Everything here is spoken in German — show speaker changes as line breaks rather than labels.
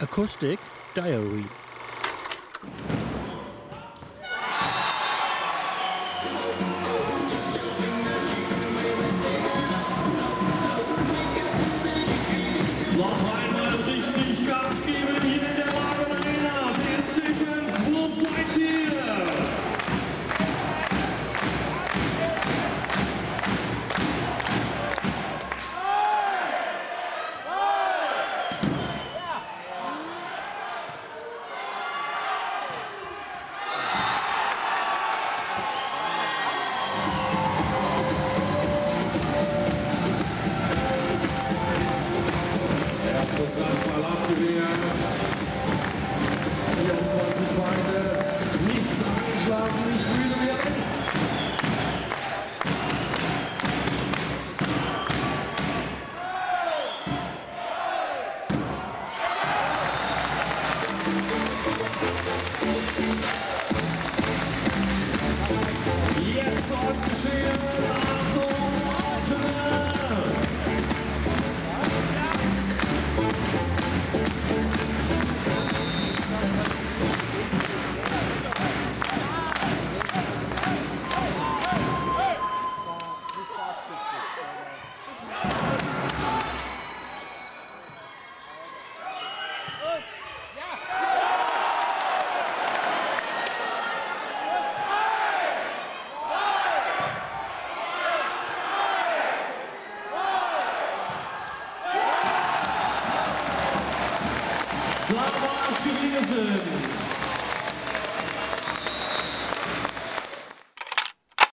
Acoustic Diary.
Good. Glad Maas gewesen.